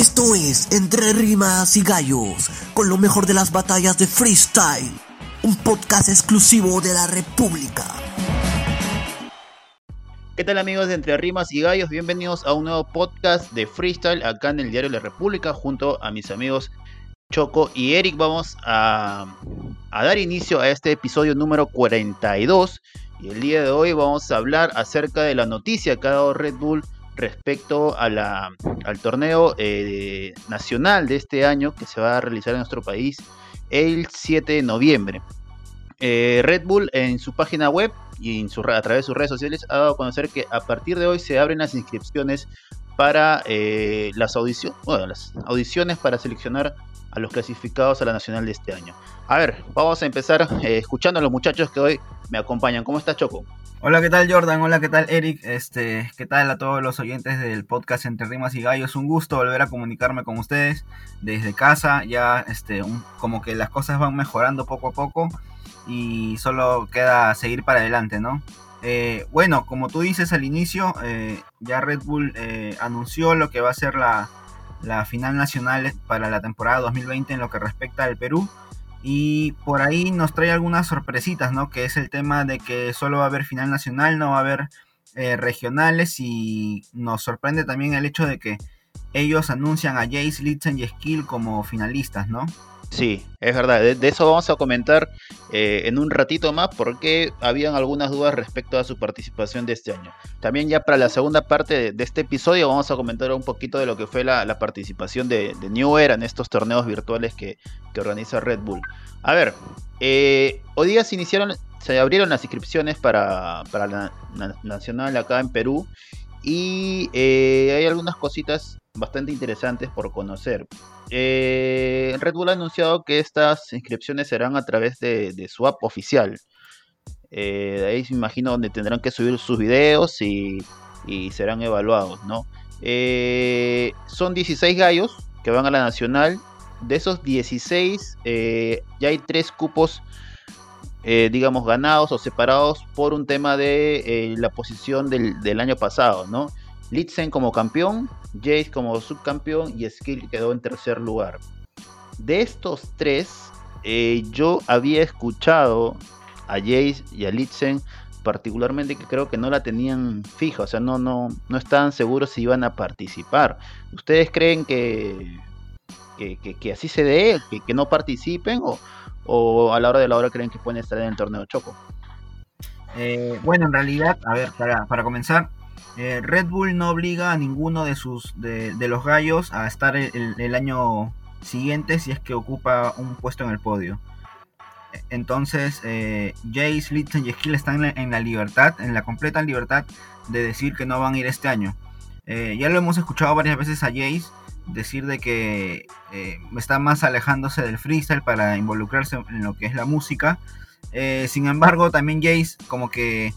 Esto es Entre Rimas y Gallos, con lo mejor de las batallas de freestyle, un podcast exclusivo de la República. ¿Qué tal amigos de Entre Rimas y Gallos? Bienvenidos a un nuevo podcast de freestyle acá en el diario La República junto a mis amigos Choco y Eric. Vamos a, a dar inicio a este episodio número 42 y el día de hoy vamos a hablar acerca de la noticia que ha dado Red Bull respecto a la, al torneo eh, nacional de este año que se va a realizar en nuestro país el 7 de noviembre. Eh, Red Bull en su página web y en su, a través de sus redes sociales ha dado a conocer que a partir de hoy se abren las inscripciones para eh, las, audiciones, audiciones para seleccionar a los clasificados a la nacional de este año. A ver, vamos a empezar escuchando a los muchachos que hoy me acompañan. ¿Cómo está Choco? Hola, ¿qué tal Jordan? Hola, ¿qué tal Eric? Este, ¿qué tal a todos los oyentes del podcast Entre Rimas y Gallos? Un gusto volver a comunicarme con ustedes desde casa. Ya, este, como que las cosas van mejorando poco a poco y solo queda seguir para adelante, ¿no? Eh, bueno, como tú dices al inicio, eh, ya Red Bull eh, anunció lo que va a ser la, la final nacional para la temporada 2020 en lo que respecta al Perú. Y por ahí nos trae algunas sorpresitas, ¿no? Que es el tema de que solo va a haber final nacional, no va a haber eh, regionales y nos sorprende también el hecho de que ellos anuncian a Jace, Litzen y Skill como finalistas, ¿no? Sí, es verdad. De, eso vamos a comentar eh, en un ratito más porque habían algunas dudas respecto a su participación de este año. También ya para la segunda parte de, este episodio vamos a comentar un poquito de lo que fue la, participación de, New Era en estos torneos virtuales que, organiza Red Bull. A ver, eh, hoy día se iniciaron, se abrieron las inscripciones para, la, nacional acá en Perú y eh, hay algunas cositas bastante interesantes por conocer. Eh, Red Bull ha anunciado que estas inscripciones serán a través de, su app oficial. Eh, ahí me imagino donde tendrán que subir sus videos y, serán evaluados, ¿no? Eh, son 16 gallos que van a la nacional. De esos 16 ya hay 3 cupos, digamos, ganados o separados por un tema de la posición del, del año pasado, ¿no? Litzen como campeón, Jace como subcampeón y Skill quedó en tercer lugar. De estos tres, eh, yo había escuchado a Jace y a Litzen particularmente que creo que no la tenían fija, o sea, no, no, no estaban seguros si iban a participar. ¿Ustedes creen que, que, así se dé, que, no participen o, a la hora de la hora creen que pueden estar en el torneo Choco? Eh, bueno, en realidad, a ver, para, para comenzar, eh, Red Bull no obliga a ninguno de sus de, los gallos a estar el, año siguiente si es que ocupa un puesto en el podio. Entonces, eh, Jace, Litzen y Skill están en la, libertad, en la completa libertad de decir que no van a ir este año. Ya lo hemos escuchado varias veces a Jace decir de que está más alejándose del freestyle para involucrarse en lo que es la música. sin embargo, también Jace como que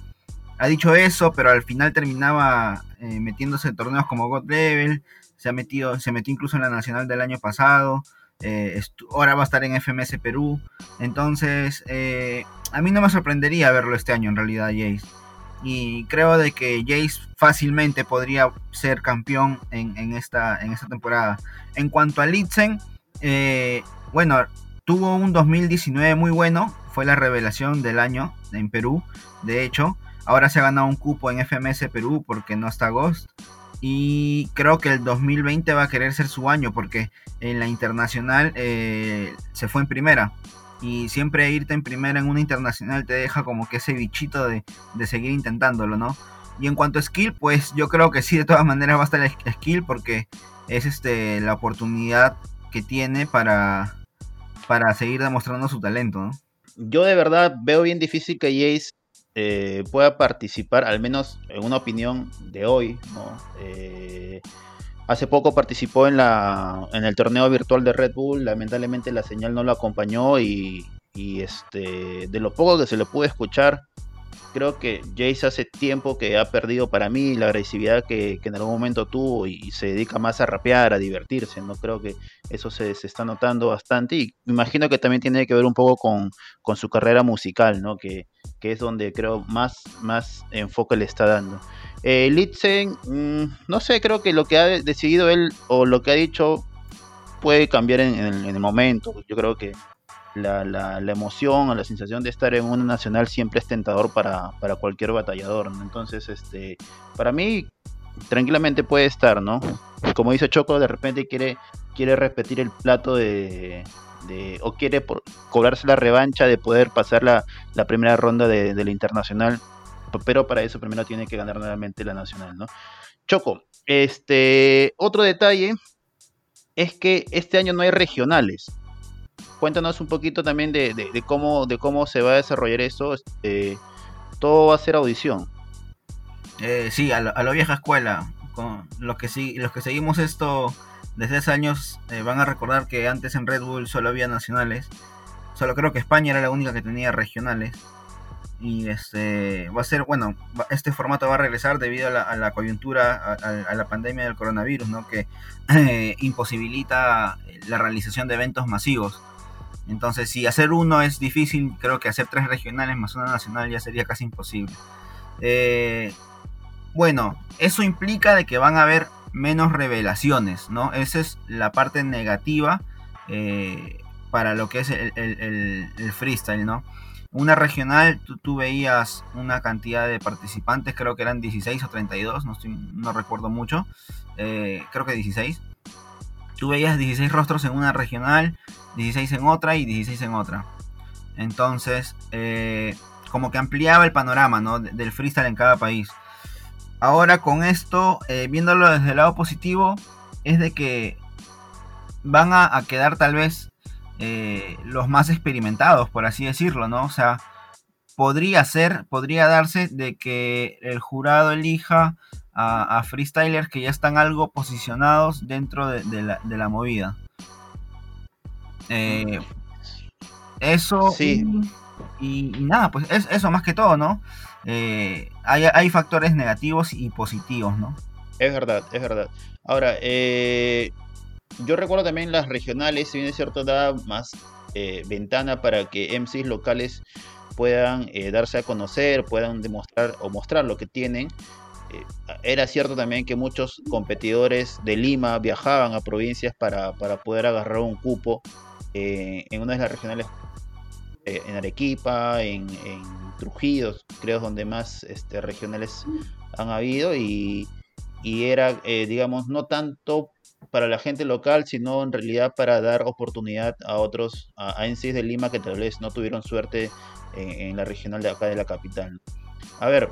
ha dicho eso, pero al final terminaba eh, metiéndose en torneos como God Level, se ha metido, se metió incluso en la nacional del año pasado, eh, ahora va a estar en FMS Perú, entonces eh, a mí no me sorprendería verlo este año en realidad Jace. Y creo de que Jace fácilmente podría ser campeón en, esta, en esta temporada. En cuanto a Litzen, bueno, tuvo un 2019 muy bueno, fue la revelación del año en Perú, de hecho, Ahora se ha ganado un cupo en FMS Perú porque no está Ghost. Y creo que el 2020 va a querer ser su año porque en la internacional eh, se fue en primera. Y siempre irte en primera en una internacional te deja como que ese bichito de, seguir intentándolo, ¿no? Y en cuanto a skill, pues yo creo que sí, de todas maneras va a estar skill porque es este, la oportunidad que tiene para, para seguir demostrando su talento, ¿no? Yo de verdad veo bien difícil que Jace eh, pueda participar, al menos en una opinión de hoy, eh, hace poco participó en, la, en el torneo virtual de Red Bull, lamentablemente la señal no lo acompañó y, y este, de lo poco que se le pudo escuchar, creo que Jace hace tiempo que ha perdido para mí la agresividad que, en algún momento tuvo y, se dedica más a rapear, a divertirse, ¿no? Creo que eso se, está notando bastante y imagino que también tiene que ver un poco con, su carrera musical, ¿no? Que, es donde creo más, más enfoque le está dando. Eh, Litzen, mm, no sé, creo que lo que ha decidido él o lo que ha dicho puede cambiar en, el, momento. Yo creo que la, emoción o la sensación de estar en una nacional siempre es tentador para, para cualquier batallador. Entonces, este, para mí, tranquilamente puede estar, ¿no? Como dice Choco, de repente quiere, quiere repetir el plato de, o quiere cobrarse la revancha de poder pasar la, la primera ronda de, la internacional, pero para eso primero tiene que ganar nuevamente la nacional, ¿no? Choco, este, otro detalle es que este año no hay regionales. Cuéntanos un poquito también de, cómo, de cómo se va a desarrollar eso. Este, todo va a ser audición. Eh, sí, a, la vieja escuela. Con los, que, los que seguimos esto desde hace años eh, van a recordar que antes en Red Bull solo había nacionales. Solo creo que España era la única que tenía regionales. Y este va a ser, bueno, este formato va a regresar debido a la, coyuntura, a, la pandemia del coronavirus, ¿no? Que eh, imposibilita la realización de eventos masivos. Entonces, si hacer uno es difícil, creo que hacer tres regionales más una nacional ya sería casi imposible. Eh, bueno, eso implica de que van a haber menos revelaciones, ¿no? Esa es la parte negativa eh, para lo que es el, freestyle, ¿no? Una regional, tú, veías una cantidad de participantes, creo que eran 16 o 32, no, no recuerdo mucho, eh, creo que 16. Tú veías 16 rostros en una regional, 16 en otra y 16 en otra. Entonces, eh, como que ampliaba el panorama ¿no? del freestyle en cada país. Ahora con esto, eh, viéndolo desde el lado positivo, es de que van a, quedar tal vez eh, los más experimentados, por así decirlo, ¿no? O sea, podría ser, podría darse de que el jurado elija a, freestylers que ya están algo posicionados dentro de, la, movida. Eh, eso sí. y, nada, pues es, eso más que todo, ¿no? Eh, hay, factores negativos y positivos, ¿no? Es verdad, es verdad. Ahora, eh, yo recuerdo también las regionales, si bien es cierto, da más eh, ventana para que MCs locales puedan darse a conocer, puedan demostrar o mostrar lo que tienen. era cierto también que muchos competidores de Lima viajaban a provincias para, poder agarrar un cupo en una de las regionales en Arequipa, en Trujillo, creo, donde más este, regionales han habido y, era, eh, digamos, no tanto para la gente local, sino en realidad para dar oportunidad a otros, a, a de Lima que tal vez no tuvieron suerte en, la regional de acá de la capital. A ver,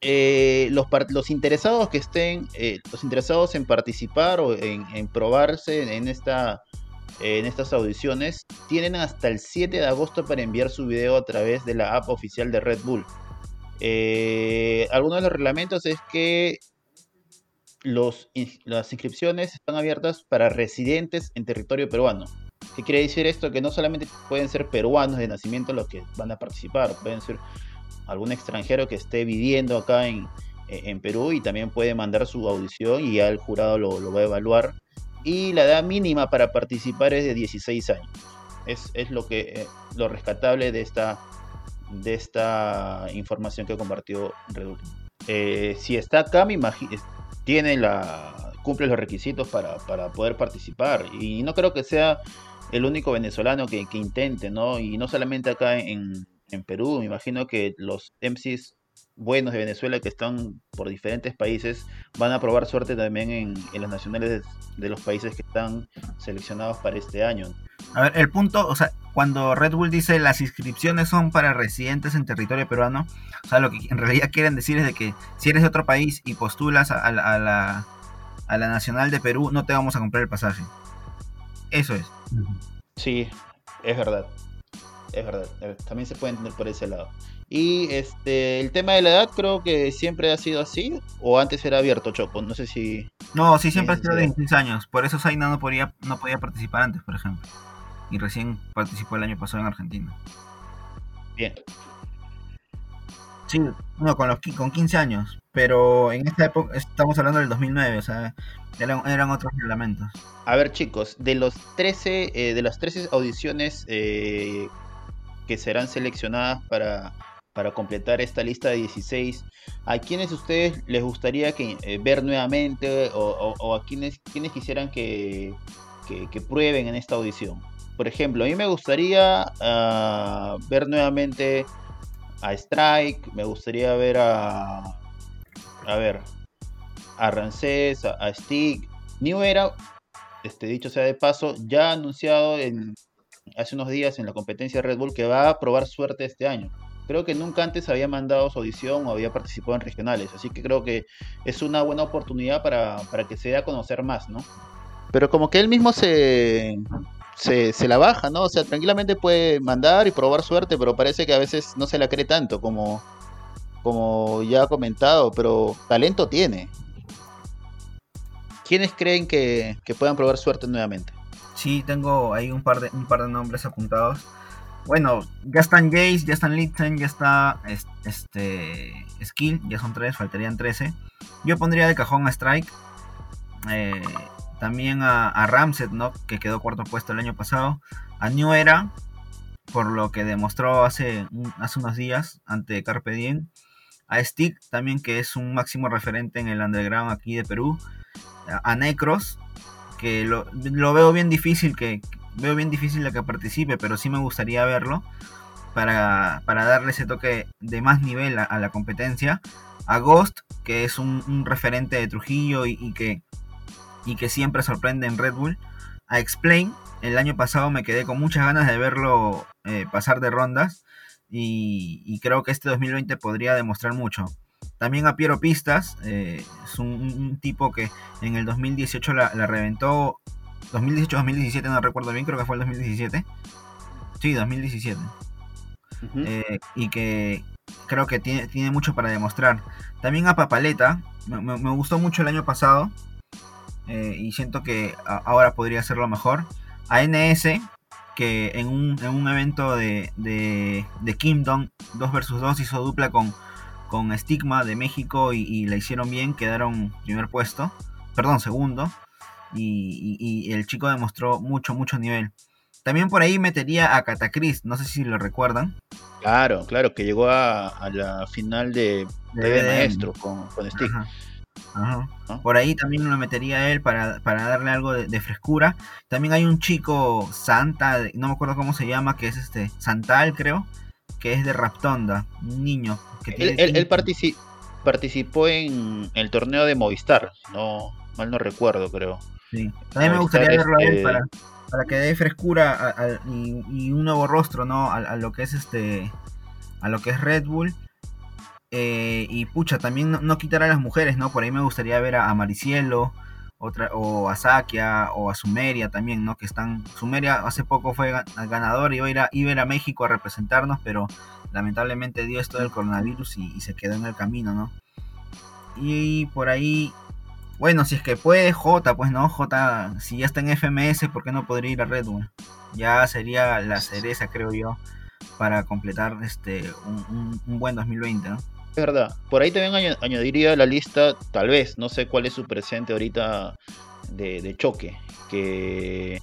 eh, los, los, interesados que estén, eh, los interesados en participar o en, probarse en esta en estas audiciones, tienen hasta el 7 de agosto para enviar su video a través de la app oficial de Red Bull. Algunos de los reglamentos es que los, las inscripciones están abiertas para residentes en territorio peruano. ¿Qué quiere decir esto? Que no solamente pueden ser peruanos de nacimiento los que van a participar, pueden ser algún extranjero que esté viviendo acá en, en Perú y también puede mandar su audición y ya el jurado lo, lo va a evaluar y la edad mínima para participar es de 16 años. Es, lo que eh, lo rescatable de esta de esta información que compartió Redul. Eh, si está acá, me imagino, tiene la cumple los requisitos para, poder participar y no creo que sea el único venezolano que, intente, ¿no? Y no solamente acá en, en Perú, me imagino que los MCs buenos de Venezuela que están por diferentes países van a probar suerte también en, las nacionales de, los países que están seleccionados para este año. A ver, el punto, o sea, cuando Red Bull dice las inscripciones son para residentes en territorio peruano, o sea, lo que en realidad quieren decir es de que si eres de otro país y postulas a, la, a la nacional de Perú, no te vamos a comprar el pasaje. Eso es. Sí, es verdad. Es verdad. También se puede entender por ese lado. Y este, el tema de la edad creo que siempre ha sido así, o antes era abierto, Choco, no sé si... No, sí, siempre ha sido de 16 años, por eso Zaina no podía, no podía participar antes, por ejemplo. Y recién participó el año pasado en Argentina. Bien. Sí, no, con, los, con 15 años, pero en esta época estamos hablando del 2009, o sea, eran, otros reglamentos. A ver chicos, de los 13, eh, de las 13 audiciones eh, que serán seleccionadas para para completar esta lista de 16, ¿a quiénes ustedes les gustaría que, eh, ver nuevamente o, a quiénes, quienes quisieran que, que, prueben en esta audición? Por ejemplo, a mí me gustaría ah, ver nuevamente a Strike, me gustaría ver a. A ver, a Rancés, a, Stick. New Era, este, dicho sea de paso, ya ha anunciado hace unos días en la competencia Red Bull que va a probar suerte este año creo que nunca antes había mandado su audición o había participado en regionales, así que creo que es una buena oportunidad para, que se dé a conocer más, ¿no? Pero como que él mismo se, se, la baja, ¿no? O sea, tranquilamente puede mandar y probar suerte, pero parece que a veces no se la cree tanto como, como ya ha comentado, pero talento tiene. ¿Quiénes creen que, que puedan probar suerte nuevamente? Sí, tengo ahí un par de, un par de nombres apuntados. Bueno, ya están Jace, ya están Lipton, ya está este Skill, ya son tres, faltarían 13. Yo pondría de cajón a Strike. Eh, también a, Ramset, ¿no? Que quedó cuarto puesto el año pasado. A New Era, por lo que demostró hace, hace unos días ante Carpe Diem. A Stick, también que es un máximo referente en el underground aquí de Perú. A, Necros, que lo, lo, veo bien difícil que, veo bien difícil que participe, pero sí me gustaría verlo para, darle ese toque de más nivel a, la competencia. A Ghost, que es un, referente de Trujillo y, que, y que siempre sorprende en Red Bull. A Explain, el año pasado me quedé con muchas ganas de verlo eh, pasar de rondas y, creo que este 2020 podría demostrar mucho. También a Piero Pistas, eh, es un, tipo que en el 2018 la, la reventó 2018-2017, no recuerdo bien, creo que fue el 2017. Sí, 2017. Eh, y que creo que tiene, tiene, mucho para demostrar. También a Papaleta, me, gustó mucho el año pasado. Eh, y siento que ahora podría ser lo mejor. A NS, que en un, en un evento de, de, de, Kingdom 2 vs 2 hizo dupla con, con Stigma de México y, y la hicieron bien, quedaron primer puesto, perdón, segundo y, el chico demostró mucho, mucho nivel. También por ahí metería a Catacris, no sé si lo recuerdan. Claro, claro, que llegó a, la final de, de, Maestro con, con Por ahí también lo metería él para, darle algo de, frescura. También hay un chico Santa, no me acuerdo cómo se llama, que es este Santal, creo, que es de Raptonda, un niño. Que él, él, participó en el torneo de Movistar, no mal no recuerdo, creo. Sí. También me gustaría verlo a él este para, que dé frescura y, un nuevo rostro, ¿no? A, lo que es este. A lo que es Red Bull. Eh, y pucha, también no, quitar a las mujeres, ¿no? Por ahí me gustaría ver a, Maricielo, otra, o a Sakia, o a Sumeria también, ¿no? Que están. Sumeria hace poco fue ganador y iba a ir a, iba a, México a representarnos, pero lamentablemente dio esto del coronavirus y, se quedó en el camino, ¿no? Y por ahí bueno, si es que puede, J, pues no, J, si ya está en FMS, ¿por qué no podría ir a Red Bull? Ya sería la cereza, creo yo, para completar este un, buen 2020, ¿no? Es verdad. Por ahí también añadiría la lista, tal vez, no sé cuál es su presente ahorita de, choque. Que.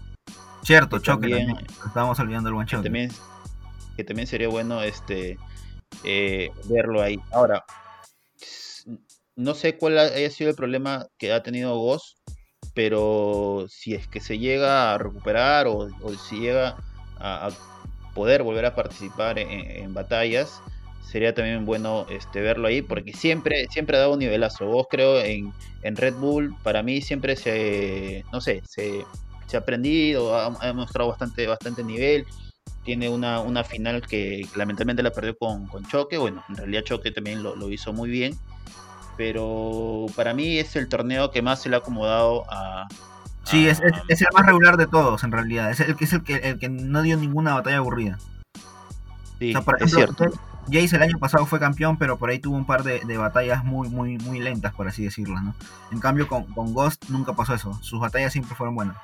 Cierto, choque también. Estábamos olvidando el buen choque. Que también, que también sería bueno este eh, verlo ahí. Ahora, no sé cuál haya sido el problema que ha tenido Ghost, pero si es que se llega a recuperar o, si llega a, poder volver a participar en, batallas, sería también bueno este, verlo ahí, porque siempre, siempre ha dado un nivelazo. Vos creo en, Red Bull, para mí siempre se, no sé, se, ha aprendido, ha, ha, mostrado bastante, bastante nivel. Tiene una, una final que lamentablemente la perdió con, con Choque. Bueno, en realidad Choque también lo, lo hizo muy bien pero para mí es el torneo que más se le ha acomodado a... Sí, es, es, el más regular de todos en realidad, es el que es el que, el que no dio ninguna batalla aburrida. Sí, es cierto. Jace el año pasado fue campeón, pero por ahí tuvo un par de, batallas muy, muy, muy lentas, por así decirlo, ¿no? En cambio, con, con, Ghost nunca pasó eso. Sus batallas siempre fueron buenas.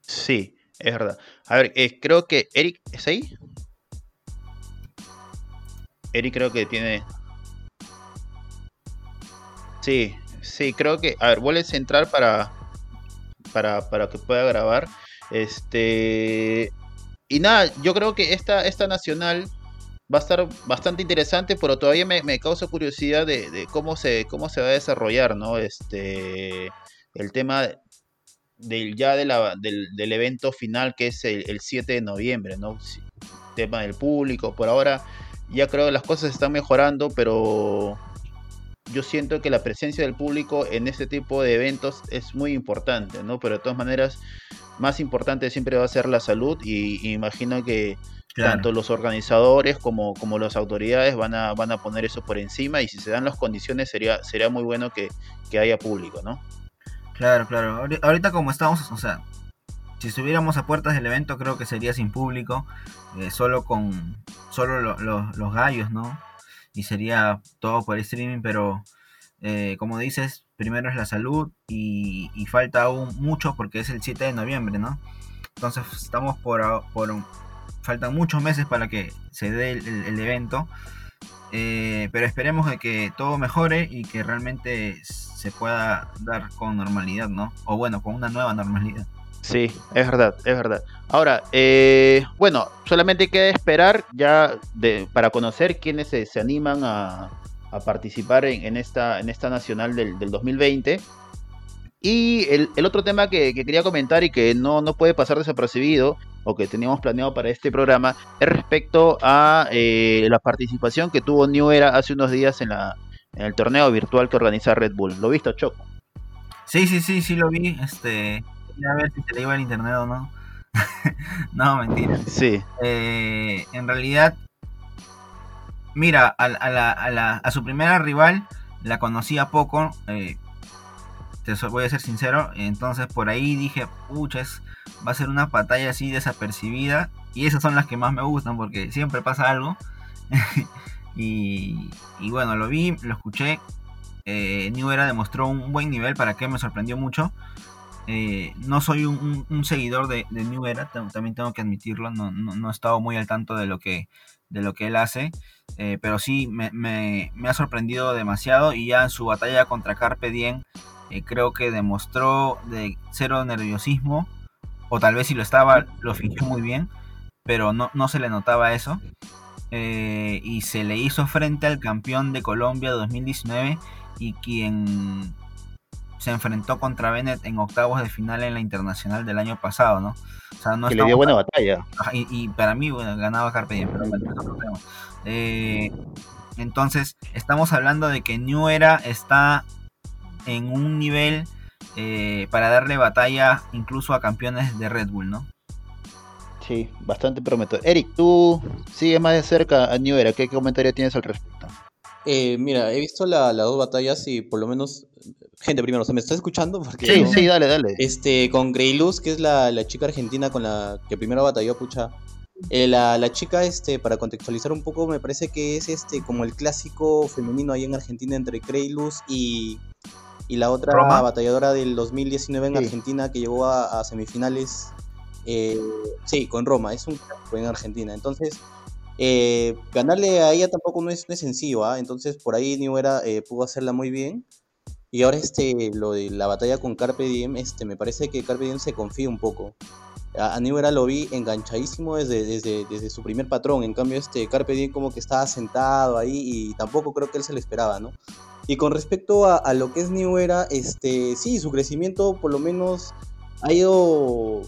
Sí, es verdad. A ver, eh, creo que Eric, ¿es ahí? Eric creo que tiene, Sí, sí, creo que. A ver, vuelves a entrar para, para, para que pueda grabar. Este. Y nada, yo creo que esta, esta nacional va a estar bastante interesante, pero todavía me, causa curiosidad de, cómo se cómo se va a desarrollar, ¿no? Este el tema del ya de la, del, evento final que es el, 7 de noviembre, ¿no? tema del público, por ahora ya creo que las cosas están mejorando, pero yo siento que la presencia del público en este tipo de eventos es muy importante, ¿no? Pero de todas maneras, más importante siempre va a ser la salud y imagino que tanto los organizadores como, como las autoridades van a, van a poner eso por encima y si se dan las condiciones sería, sería muy bueno que, haya público, ¿no? Claro, claro. Ahorita como estamos, o sea, si estuviéramos a puertas del evento creo que sería sin público, eh, solo con solo los gallos, ¿no? Y sería todo por streaming, pero eh, como dices, primero es la salud y, falta aún mucho porque es el 7 de noviembre, ¿no? Entonces estamos por, por faltan muchos meses para que se dé el, evento. Eh, pero esperemos de que todo mejore y que realmente se pueda dar con normalidad, ¿no? O bueno, con una nueva normalidad. Sí, es verdad, es verdad. Ahora, eh, bueno, solamente queda esperar ya de, para conocer quiénes se, animan a, participar en, esta, en esta nacional del, del 2020. Y el, otro tema que, quería comentar y que no, no puede pasar desapercibido, o que teníamos planeado para este programa, es respecto a eh, la participación que tuvo New Era hace unos días en, la, en el torneo virtual que organiza Red Bull. ¿Lo visto, Choco? Sí, sí, sí, sí lo vi. Este, a ver si se le iba el internet o no. no, mentira. Sí. Eh, en realidad, mira, a, la, a, la, a, su primera rival la conocía poco. Eh, voy a ser sincero. Entonces por ahí dije, puchas, va a ser una batalla así desapercibida. Y esas son las que más me gustan porque siempre pasa algo. y, bueno, lo vi, lo escuché. Eh, New Era demostró un buen nivel para que me sorprendió mucho. Eh, no soy un, seguidor de, New Era, también tengo que admitirlo. No, no, he estado muy al tanto de lo que, de lo que él hace. Eh, pero sí me, me, ha sorprendido demasiado. Y ya en su batalla contra Carpe Diem eh, creo que demostró de cero nerviosismo, o tal vez si lo estaba, lo fingió muy bien, pero no, no se le notaba eso. Eh, y se le hizo frente al campeón de Colombia 2019 y quien se enfrentó contra Bennett en octavos de final en la internacional del año pasado, ¿no? O sea, no que le dio buena batalla. Y, para mí, bueno, ganaba Carpe Diem, pero eh, entonces, estamos hablando de que New Era está en un nivel eh, para darle batalla incluso a campeones de Red Bull, ¿no? Sí, bastante prometo. Eric, tú sigues más de cerca a New Era, ¿qué comentario tienes al respecto? Eh, mira, he visto las dos batallas y por lo menos, gente, primero, ¿se me está escuchando? Porque, sí, sí, dale, dale. Este, con Grey Luz, que es la, la, chica argentina con la que primero batalló, pucha. Eh, la, la, chica, este, para contextualizar un poco, me parece que es este como el clásico femenino ahí en Argentina entre Luz y y la otra batalladora del 2019 en Argentina que llegó a, semifinales, eh, sí, con Roma, es un fue en Argentina. Entonces, eh, ganarle a ella tampoco no es, sencillo, ¿ah? entonces por ahí New Era eh, pudo hacerla muy bien. Y ahora este, lo de la batalla con Carpe Diem, este, me parece que Carpe Diem se confía un poco. A, New Era lo vi enganchadísimo desde, desde, desde, su primer patrón, en cambio este Carpe Diem como que estaba sentado ahí y tampoco creo que él se lo esperaba, ¿no? Y con respecto a, lo que es New este, sí, su crecimiento por lo menos ha ido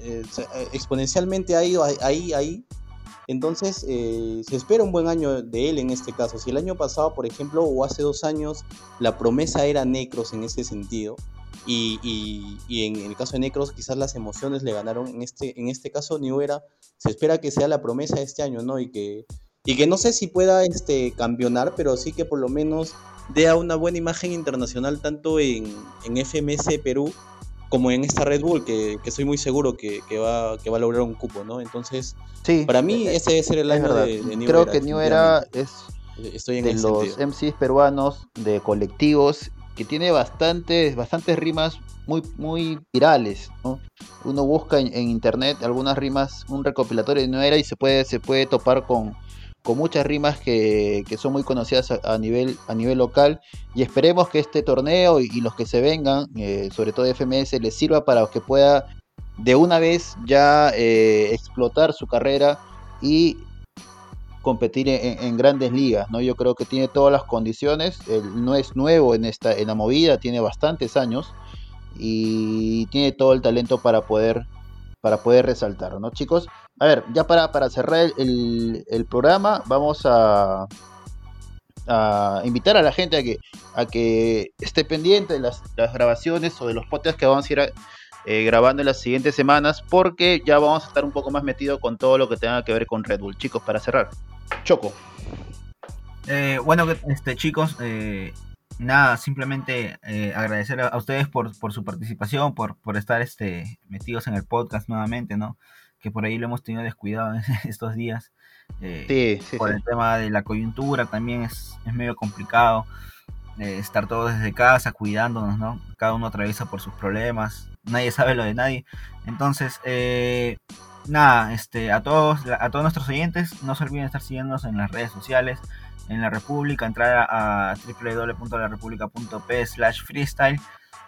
eh, eh, exponencialmente, ha ido ahí, ahí. Entonces, eh, se espera un buen año de él en este caso. Si el año pasado, por ejemplo, o hace dos años, la promesa era Necros en ese sentido, y, y, en el caso de Necros quizás las emociones le ganaron, en este, en este caso New se espera que sea la promesa este año, ¿no? Y que, y que no sé si pueda este, campeonar, pero sí que por lo menos dé una buena imagen internacional tanto en, en FMS Perú como en esta Red Bull, que, que estoy muy seguro que, que, va, que va a lograr un cupo, ¿no? Entonces, sí, para mí ese debe ser el año de, de, Creo que New Era es estoy en de los MCs peruanos, de colectivos, que tiene bastantes, bastantes rimas muy, muy virales, ¿no? Uno busca en, en, internet algunas rimas, un recopilatorio de New Era y se puede, se puede topar con con muchas rimas que, son muy conocidas a, nivel, a nivel local y esperemos que este torneo y, los que se vengan, eh, sobre todo FMS, les sirva para que pueda de una vez ya eh, explotar su carrera y competir en, grandes ligas, ¿no? Yo creo que tiene todas las condiciones, él no es nuevo en esta en la movida, tiene bastantes años y tiene todo el talento para poder para poder resaltar, ¿no, chicos? A ver, ya para, para cerrar el, el programa, vamos a, a invitar a la gente a que, a que esté pendiente de las, grabaciones o de los podcasts que vamos a ir eh, grabando en las siguientes semanas, porque ya vamos a estar un poco más metidos con todo lo que tenga que ver con Red Bull. Chicos, para cerrar, Choco. Eh, bueno, este, chicos, eh, nada, simplemente agradecer a, ustedes por, por, su participación, por, por estar este, metidos en el podcast nuevamente, ¿no? Que por ahí lo hemos tenido descuidado estos días. Eh, por el tema de la coyuntura también es, es medio complicado eh, estar todos desde casa cuidándonos, ¿no? Cada uno atraviesa por sus problemas, nadie sabe lo de nadie. Entonces, eh, nada, este, a todos, a todos nuestros oyentes, no se olviden estar siguiéndonos en las redes sociales, en la República, entrar a, www.larepublica.p slash freestyle.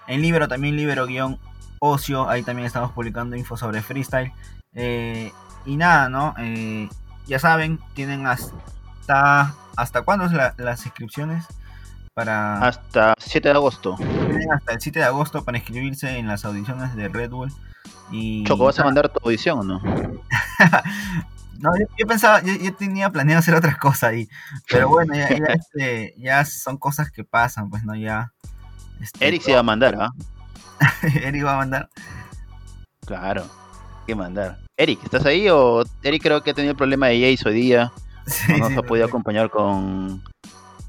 En Libero también, Libero-ocio, ahí también estamos publicando info sobre freestyle. Y nada, ¿no? ya saben, tienen hasta... ¿Hasta cuándo es las inscripciones? Para... Hasta 7 de agosto. Tienen hasta el 7 de agosto para inscribirse en las audiciones de Red Bull. Y... Choco, ¿vas a mandar tu audición o no? no, yo, pensaba, yo, tenía planeado hacer otras cosas ahí. Pero bueno, ya, este, ya, son cosas que pasan, pues no, ya. Este, Eric se va a mandar, ¿ah? Eric va a mandar. Claro, que mandar. Eric, ¿estás ahí? O Eric creo que ha tenido el problema de Jace hoy día. no nos ha podido acompañar con,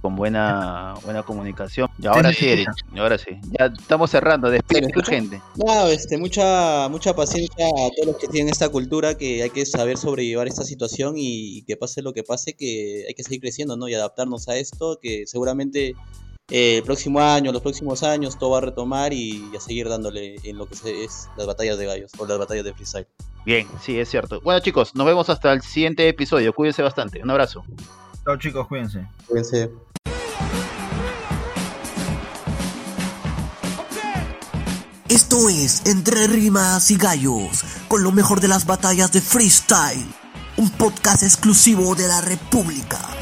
con buena buena comunicación. Y ahora sí, Eric, ahora sí. Ya estamos cerrando, despide la gente. No, este, mucha, mucha paciencia a todos los que tienen esta cultura, que hay que saber sobrellevar esta situación y que pase lo que pase, que hay que seguir creciendo, ¿no? Y adaptarnos a esto, que seguramente eh, el próximo año, los próximos años, todo va a retomar y a seguir dándole en lo que es las batallas de gallos o las batallas de freestyle. Bien, sí, es cierto. Bueno, chicos, nos vemos hasta el siguiente episodio. Cuídense bastante. Un abrazo. Chao, chicos, cuídense. Cuídense. Esto es Entre Rimas y Gallos, con lo mejor de las batallas de freestyle, un podcast exclusivo de la República.